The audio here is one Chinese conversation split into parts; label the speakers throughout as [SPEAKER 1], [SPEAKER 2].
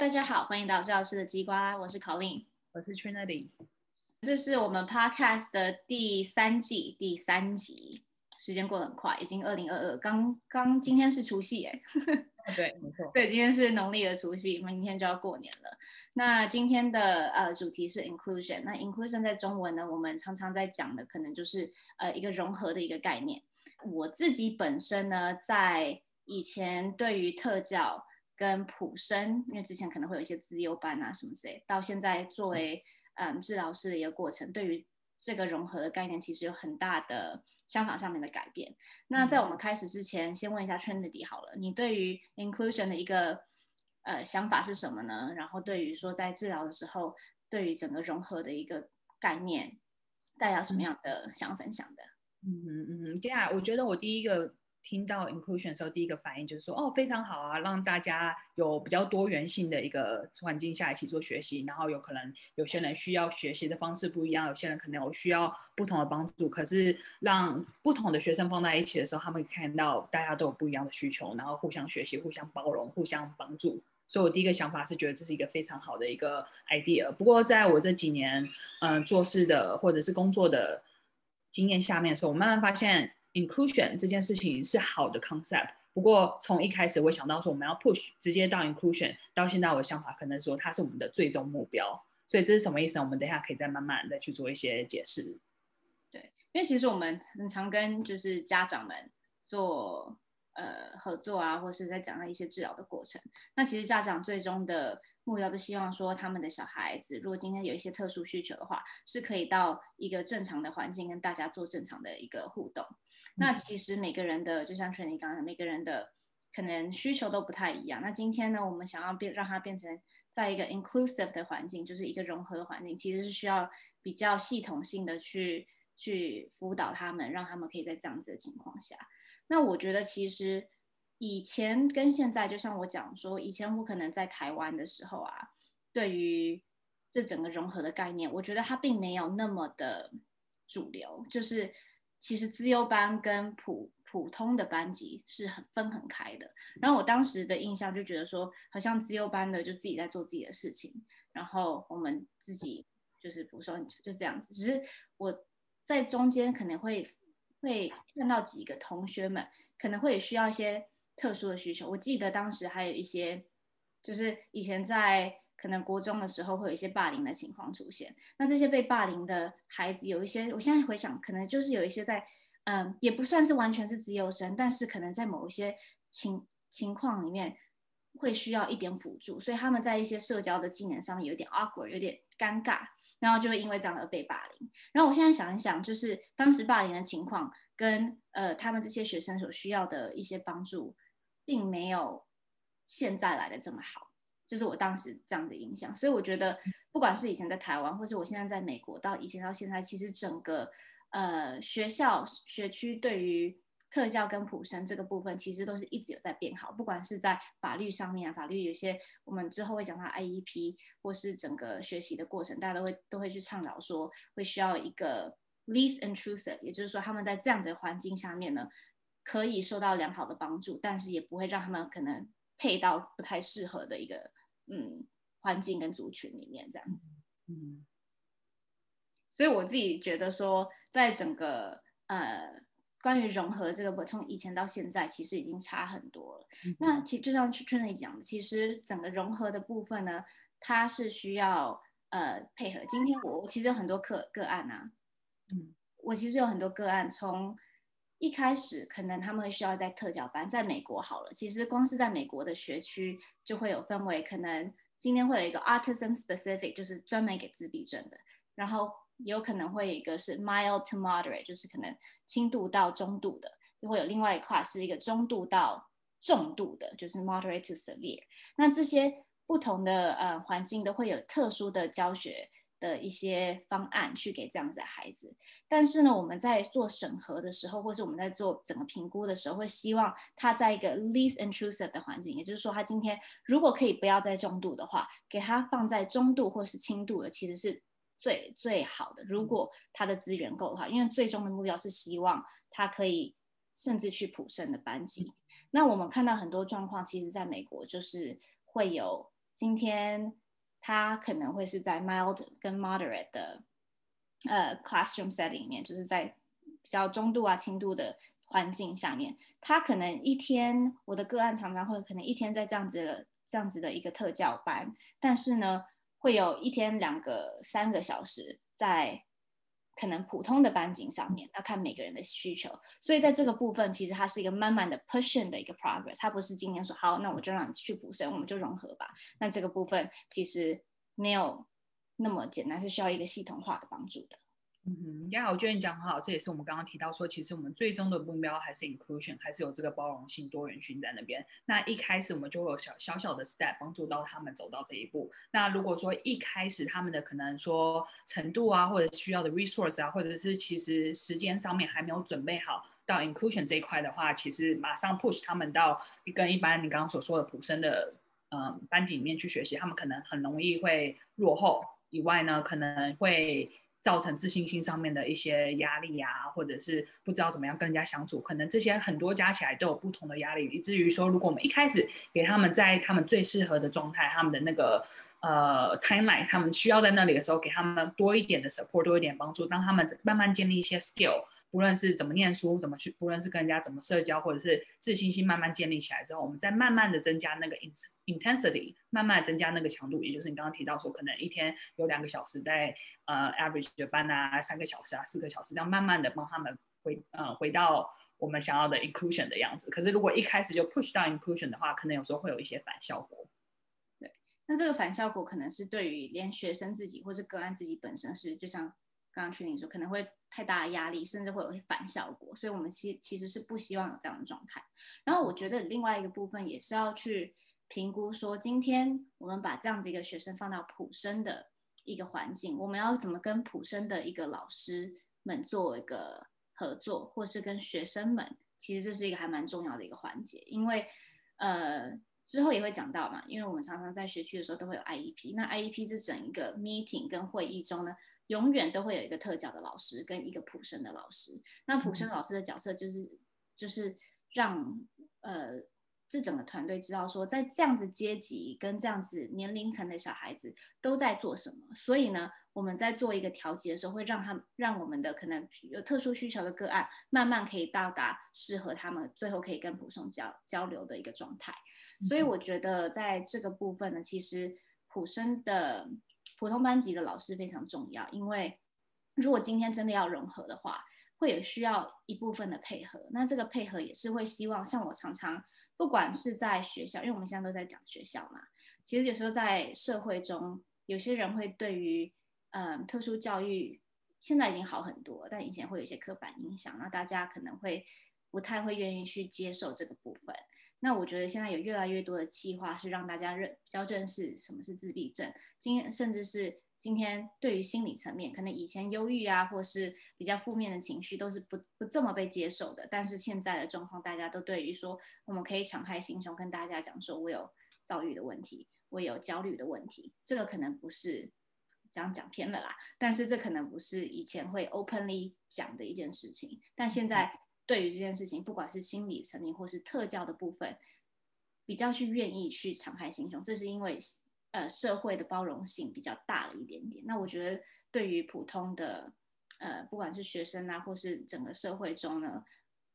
[SPEAKER 1] 大家好，欢迎到赵老师的鸡瓜，我是 Colleen，
[SPEAKER 2] 我是 Trinity，
[SPEAKER 1] 这是我们 Podcast 的第三季第三集，时间过得很快，已经二零二二，刚刚今天是除夕哎，
[SPEAKER 2] 对，没错，
[SPEAKER 1] 对，今天是农历的除夕，明天就要过年了。那今天的呃主题是 inclusion，那 inclusion 在中文呢，我们常常在讲的可能就是呃一个融合的一个概念。我自己本身呢，在以前对于特教。跟普生，因为之前可能会有一些资优班啊什么之类，到现在作为嗯治疗师的一个过程，对于这个融合的概念，其实有很大的想法上面的改变。那在我们开始之前，先问一下 Trinity 好了，你对于 inclusion 的一个呃想法是什么呢？然后对于说在治疗的时候，对于整个融合的一个概念，大家有什么样的想分享的？
[SPEAKER 2] 嗯嗯嗯，对啊，我觉得我第一个。听到 inclusion 的时候，第一个反应就是说，哦，非常好啊，让大家有比较多元性的一个环境下一起做学习，然后有可能有些人需要学习的方式不一样，有些人可能有需要不同的帮助，可是让不同的学生放在一起的时候，他们看到大家都有不一样的需求，然后互相学习、互相包容、互相帮助。所以我第一个想法是觉得这是一个非常好的一个 idea。不过在我这几年嗯、做事的或者是工作的经验下面的时候，我慢慢发现。Inclusion 这件事情是好的 concept，不过从一开始我想到说我们要 push 直接到 inclusion，到现在我的想法可能说它是我们的最终目标，所以这是什么意思呢？我们等一下可以再慢慢再去做一些解释。
[SPEAKER 1] 对，因为其实我们很常跟就是家长们做。呃，合作啊，或是在讲到一些治疗的过程。那其实家长最终的目标，都希望说，他们的小孩子如果今天有一些特殊需求的话，是可以到一个正常的环境跟大家做正常的一个互动。嗯、那其实每个人的，就像 Trinity 刚才，每个人的可能需求都不太一样。那今天呢，我们想要变，让它变成在一个 inclusive 的环境，就是一个融合的环境，其实是需要比较系统性的去去辅导他们，让他们可以在这样子的情况下。那我觉得其实以前跟现在，就像我讲说，以前我可能在台湾的时候啊，对于这整个融合的概念，我觉得它并没有那么的主流。就是其实资优班跟普普通的班级是很分很开的。然后我当时的印象就觉得说，好像资优班的就自己在做自己的事情，然后我们自己就是普通就这样子。只是我在中间可能会。会看到几个同学们可能会需要一些特殊的需求。我记得当时还有一些，就是以前在可能国中的时候会有一些霸凌的情况出现。那这些被霸凌的孩子有一些，我现在回想，可能就是有一些在，嗯，也不算是完全是资优生，但是可能在某一些情情况里面会需要一点辅助，所以他们在一些社交的技能上面有点 awkward，有点尴尬。然后就会因为这样而被霸凌。然后我现在想一想，就是当时霸凌的情况跟呃他们这些学生所需要的一些帮助，并没有现在来的这么好。就是我当时这样的印象。所以我觉得，不管是以前在台湾，或是我现在在美国，到以前到现在，其实整个呃学校学区对于特教跟普生这个部分，其实都是一直有在变好，不管是在法律上面啊，法律有些我们之后会讲到 IEP，或是整个学习的过程，大家都会都会去倡导说，会需要一个 least intrusive，也就是说他们在这样的环境下面呢，可以受到良好的帮助，但是也不会让他们可能配到不太适合的一个嗯环境跟族群里面这样子。嗯，所以我自己觉得说，在整个呃。关于融合这个，我从以前到现在，其实已经差很多了。嗯、那其就像 Trinity 讲的，其实整个融合的部分呢，它是需要呃配合。今天我其实有很多个个案啊，嗯，我其实有很多个案，从一开始可能他们会需要在特教班，在美国好了，其实光是在美国的学区就会有分为，可能今天会有一个 autism specific，就是专门给自闭症的，然后。有可能会一个是 mild to moderate，就是可能轻度到中度的，就会有另外一块是一个中度到重度的，就是 moderate to severe。那这些不同的呃环境都会有特殊的教学的一些方案去给这样子的孩子。但是呢，我们在做审核的时候，或是我们在做整个评估的时候，会希望他在一个 least intrusive 的环境，也就是说，他今天如果可以不要在重度的话，给他放在中度或是轻度的，其实是。最最好的，如果他的资源够的话，因为最终的目标是希望他可以甚至去普胜的班级。那我们看到很多状况，其实在美国就是会有今天他可能会是在 mild 跟 moderate 的呃 classroom setting 里面，就是在比较中度啊轻度的环境下面，他可能一天我的个案常常会可能一天在这样子的这样子的一个特教班，但是呢，会有一天两个三个小时在。可能普通的班级上面要看每个人的需求，所以在这个部分，其实它是一个慢慢的 pushing 的一个 progress，它不是今天说好，那我就让你去普生，我们就融合吧。那这个部分其实没有那么简单，是需要一个系统化的帮助的。
[SPEAKER 2] 嗯哼，呀，我觉得你讲很好，这也是我们刚刚提到说，其实我们最终的目标还是 inclusion，还是有这个包容性、多元性在那边。那一开始我们就会有小小小的 step 帮助到他们走到这一步。那如果说一开始他们的可能说程度啊，或者需要的 resource 啊，或者是其实时间上面还没有准备好到 inclusion 这一块的话，其实马上 push 他们到跟一般你刚刚所说的普生的嗯班级里面去学习，他们可能很容易会落后。以外呢，可能会。造成自信心上面的一些压力呀，或者是不知道怎么样跟人家相处，可能这些很多加起来都有不同的压力，以至于说，如果我们一开始给他们在他们最适合的状态，他们的那个呃 timeline，他们需要在那里的时候，给他们多一点的 support，多一点帮助，让他们慢慢建立一些 skill。不论是怎么念书，怎么去，不论是跟人家怎么社交，或者是自信心慢慢建立起来之后，我们再慢慢的增加那个 intensity，慢慢增加那个强度，也就是你刚刚提到说，可能一天有两个小时在呃 average 的班啊，三个小时啊，四个小时，这样慢慢的帮他们回呃回到我们想要的 inclusion 的样子。可是如果一开始就 push 到 inclusion 的话，可能有时候会有一些反效果。
[SPEAKER 1] 对，那这个反效果可能是对于连学生自己或是个案自己本身是，就像。刚刚群里说可能会太大的压力，甚至会有反效果，所以我们其其实是不希望有这样的状态。然后我觉得另外一个部分也是要去评估，说今天我们把这样子一个学生放到普生的一个环境，我们要怎么跟普生的一个老师们做一个合作，或是跟学生们，其实这是一个还蛮重要的一个环节，因为呃之后也会讲到嘛，因为我们常常在学区的时候都会有 IEP，那 IEP 这整一个 meeting 跟会议中呢。永远都会有一个特教的老师跟一个普生的老师。那普生老师的角色就是，就是让呃这整个团队知道说，在这样子阶级跟这样子年龄层的小孩子都在做什么。所以呢，我们在做一个调节的时候，会让他们让我们的可能有特殊需求的个案，慢慢可以到达适合他们，最后可以跟普生交交流的一个状态。所以我觉得在这个部分呢，其实普生的。普通班级的老师非常重要，因为如果今天真的要融合的话，会有需要一部分的配合。那这个配合也是会希望，像我常常不管是在学校，因为我们现在都在讲学校嘛，其实有时候在社会中，有些人会对于嗯特殊教育现在已经好很多，但以前会有一些刻板印象，那大家可能会不太会愿意去接受这个部分。那我觉得现在有越来越多的计划是让大家认比较认识什么是自闭症，今甚至是今天对于心理层面，可能以前忧郁啊，或是比较负面的情绪都是不不这么被接受的。但是现在的状况，大家都对于说我们可以敞开心胸跟大家讲说，我有躁郁的问题，我有焦虑的问题，这个可能不是这样讲偏了啦，但是这可能不是以前会 openly 讲的一件事情，但现在。对于这件事情，不管是心理层面或是特教的部分，比较去愿意去敞开心胸，这是因为呃社会的包容性比较大了一点点。那我觉得对于普通的呃不管是学生啊，或是整个社会中呢，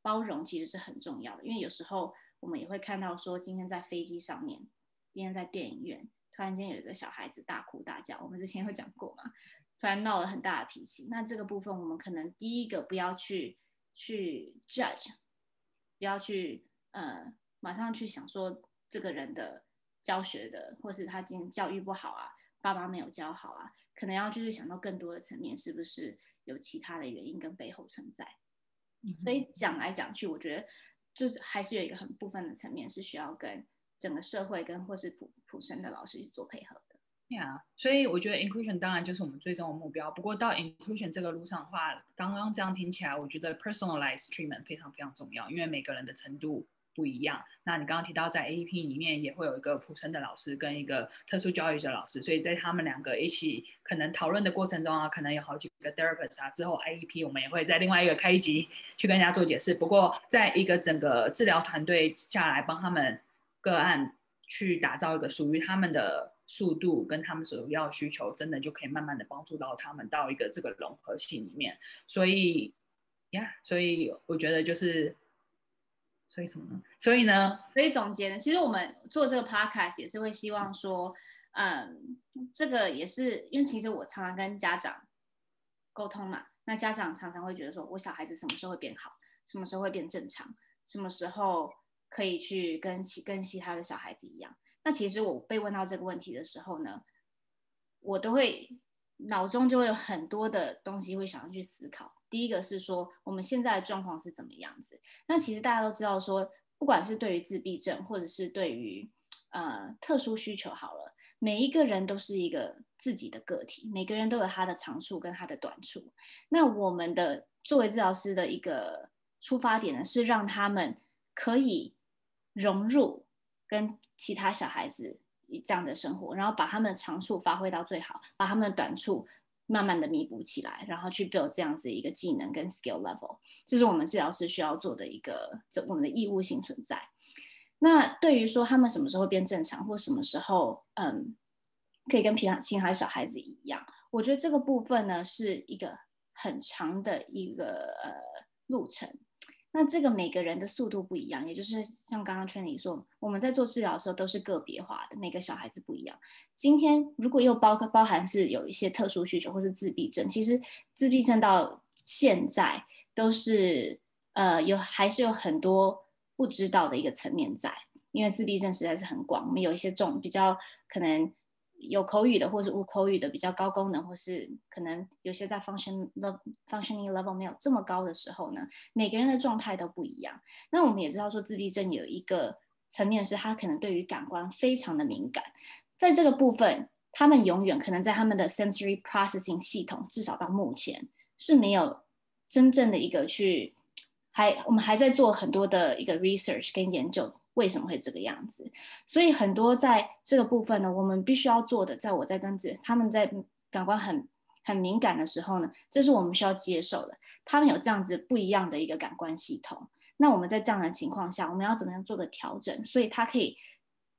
[SPEAKER 1] 包容其实是很重要的。因为有时候我们也会看到说，今天在飞机上面，今天在电影院，突然间有一个小孩子大哭大叫，我们之前会讲过嘛，突然闹了很大的脾气。那这个部分我们可能第一个不要去。去 judge，不要去呃，马上去想说这个人的教学的，或是他今天教育不好啊，爸妈没有教好啊，可能要就是想到更多的层面，是不是有其他的原因跟背后存在？嗯、所以讲来讲去，我觉得就是还是有一个很部分的层面是需要跟整个社会跟或是普普生的老师去做配合的。
[SPEAKER 2] Yeah, 所以我觉得 inclusion 当然就是我们最终的目标。不过到 inclusion 这个路上的话，刚刚这样听起来，我觉得 personalized treatment 非常非常重要，因为每个人的程度不一样。那你刚刚提到在 AEP 里面也会有一个普生的老师跟一个特殊教育的老师，所以在他们两个一起可能讨论的过程中啊，可能有好几个 therapist 啊。之后 IEP 我们也会在另外一个开一集去跟大家做解释。不过在一个整个治疗团队下来帮他们个案。去打造一个属于他们的速度跟他们所要需求，真的就可以慢慢的帮助到他们到一个这个融合性里面。所以呀所以我觉得就是，所以什么呢？所以呢，
[SPEAKER 1] 所以总结呢，其实我们做这个 podcast 也是会希望说，嗯，这个也是因为其实我常常跟家长沟通嘛，那家长常常会觉得说，我小孩子什么时候会变好，什么时候会变正常，什么时候可以去跟其跟其他的小孩子一样。那其实我被问到这个问题的时候呢，我都会脑中就会有很多的东西会想要去思考。第一个是说我们现在的状况是怎么样子？那其实大家都知道说，不管是对于自闭症，或者是对于呃特殊需求，好了，每一个人都是一个自己的个体，每个人都有他的长处跟他的短处。那我们的作为治疗师的一个出发点呢，是让他们可以融入跟其他小孩子这样的生活，然后把他们的长处发挥到最好，把他们的短处。慢慢的弥补起来，然后去 build 这样子一个技能跟 skill level，这是我们治疗师需要做的一个，这我们的义务性存在。那对于说他们什么时候变正常，或什么时候嗯可以跟平常其他小孩子一样，我觉得这个部分呢是一个很长的一个呃路程。那这个每个人的速度不一样，也就是像刚刚 Tranny 说，我们在做治疗的时候都是个别化的，每个小孩子不一样。今天如果又包包含是有一些特殊需求或是自闭症，其实自闭症到现在都是呃有还是有很多不知道的一个层面在，因为自闭症实在是很广，我们有一些重比较可能。有口语的，或是无口语的，比较高功能，或是可能有些在 function functioning level 没有这么高的时候呢，每个人的状态都不一样。那我们也知道说，自闭症有一个层面是，他可能对于感官非常的敏感，在这个部分，他们永远可能在他们的 sensory processing 系统，至少到目前是没有真正的一个去，还我们还在做很多的一个 research 跟研究。为什么会这个样子？所以很多在这个部分呢，我们必须要做的，在我在跟子他们在感官很很敏感的时候呢，这是我们需要接受的。他们有这样子不一样的一个感官系统，那我们在这样的情况下，我们要怎么样做个调整？所以他可以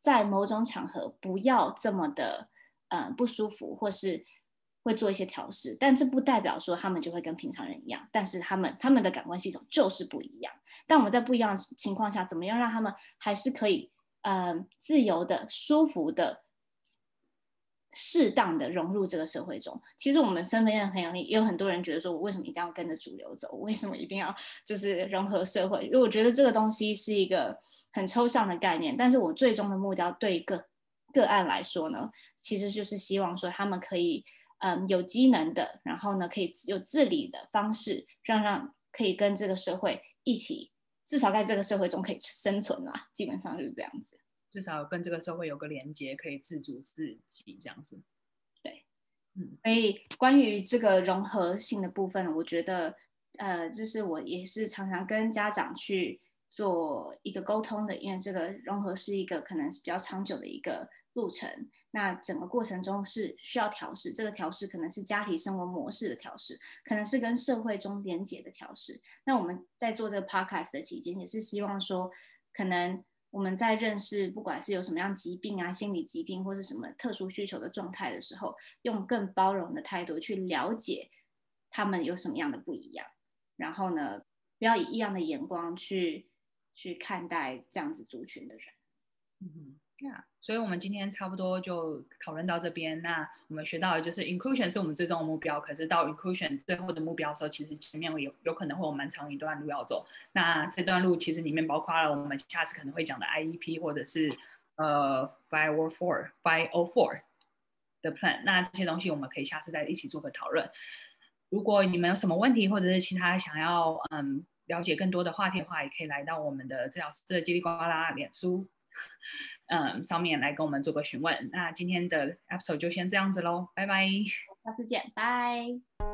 [SPEAKER 1] 在某种场合不要这么的、呃、不舒服，或是。会做一些调试，但这不代表说他们就会跟平常人一样。但是他们他们的感官系统就是不一样。但我们在不一样的情况下，怎么样让他们还是可以嗯、呃、自由的、舒服的、适当的融入这个社会中？其实我们身边的朋友也有很多人觉得说，我为什么一定要跟着主流走？我为什么一定要就是融合社会？因为我觉得这个东西是一个很抽象的概念。但是我最终的目标对个个案来说呢，其实就是希望说他们可以。嗯，有机能的，然后呢，可以有自理的方式，让让可以跟这个社会一起，至少在这个社会中可以生存啦。基本上就是这样子，
[SPEAKER 2] 至少跟这个社会有个连接，可以自主自己这样子。
[SPEAKER 1] 对，嗯，所以关于这个融合性的部分，我觉得，呃，这是我也是常常跟家长去做一个沟通的，因为这个融合是一个可能是比较长久的一个。路程，那整个过程中是需要调试，这个调试可能是家庭生活模式的调试，可能是跟社会中连结的调试。那我们在做这个 podcast 的期间，也是希望说，可能我们在认识不管是有什么样疾病啊、心理疾病或是什么特殊需求的状态的时候，用更包容的态度去了解他们有什么样的不一样，然后呢，不要以异样的眼光去去看待这样子族群的人。
[SPEAKER 2] 嗯。那所以，我们今天差不多就讨论到这边。那我们学到的就是 inclusion 是我们最终的目标，可是到 inclusion 最后的目标的时候，其实前面有有可能会有蛮长一段路要走。那这段路其实里面包括了我们下次可能会讲的 IEP 或者是呃 five or four five or four 的 plan。那这些东西我们可以下次再一起做个讨论。如果你们有什么问题，或者是其他想要嗯了解更多的话题的话，也可以来到我们的治疗师的叽里呱啦脸书。嗯，上面来跟我们做个询问。那今天的 episode 就先这样子喽，拜拜，
[SPEAKER 1] 下次见，拜。